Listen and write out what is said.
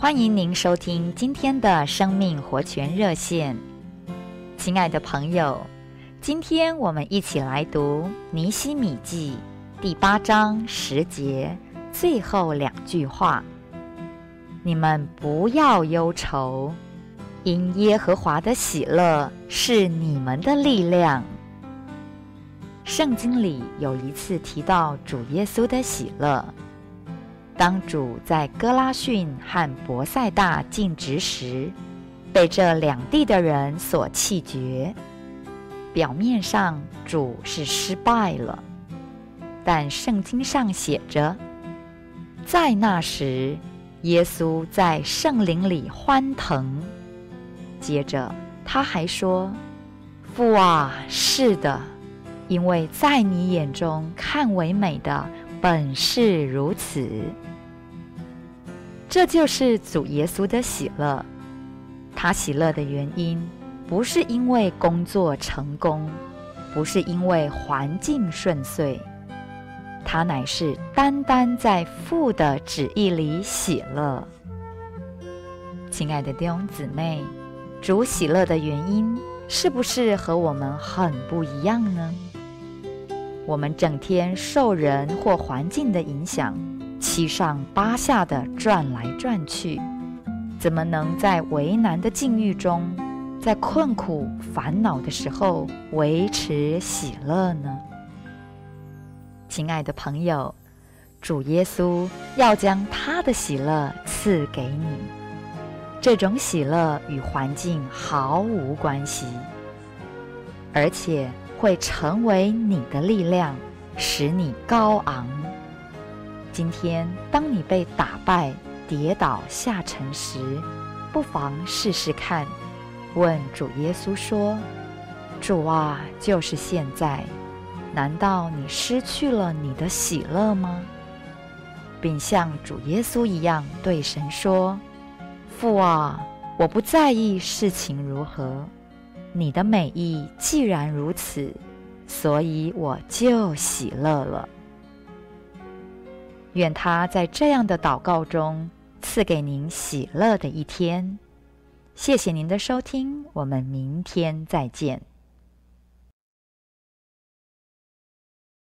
欢迎您收听今天的生命活泉热线。亲爱的朋友，今天我们一起来读尼希米记第八章十节最后两句话：“你们不要忧愁，因耶和华的喜乐是你们的力量。”圣经里有一次提到主耶稣的喜乐。当主在哥拉逊和伯赛大尽职时，被这两地的人所弃绝。表面上主是失败了，但圣经上写着，在那时，耶稣在圣灵里欢腾。接着他还说：“父啊，是的。”因为在你眼中看为美的本是如此，这就是主耶稣的喜乐。他喜乐的原因，不是因为工作成功，不是因为环境顺遂，他乃是单单在父的旨意里喜乐。亲爱的弟兄姊妹，主喜乐的原因，是不是和我们很不一样呢？我们整天受人或环境的影响，七上八下的转来转去，怎么能在为难的境遇中，在困苦烦恼的时候维持喜乐呢？亲爱的朋友，主耶稣要将他的喜乐赐给你，这种喜乐与环境毫无关系，而且，会成为你的力量，使你高昂。今天，当你被打败、跌倒下沉时，不妨试试看，问主耶稣说：“主啊，就是现在，难道你失去了你的喜乐吗？”并像主耶稣一样对神说：“父啊，我不在意事情如何。”你的美意既然如此，所以我就喜乐了。愿他在这样的祷告中赐给您喜乐的一天。谢谢您的收听，我们明天再见。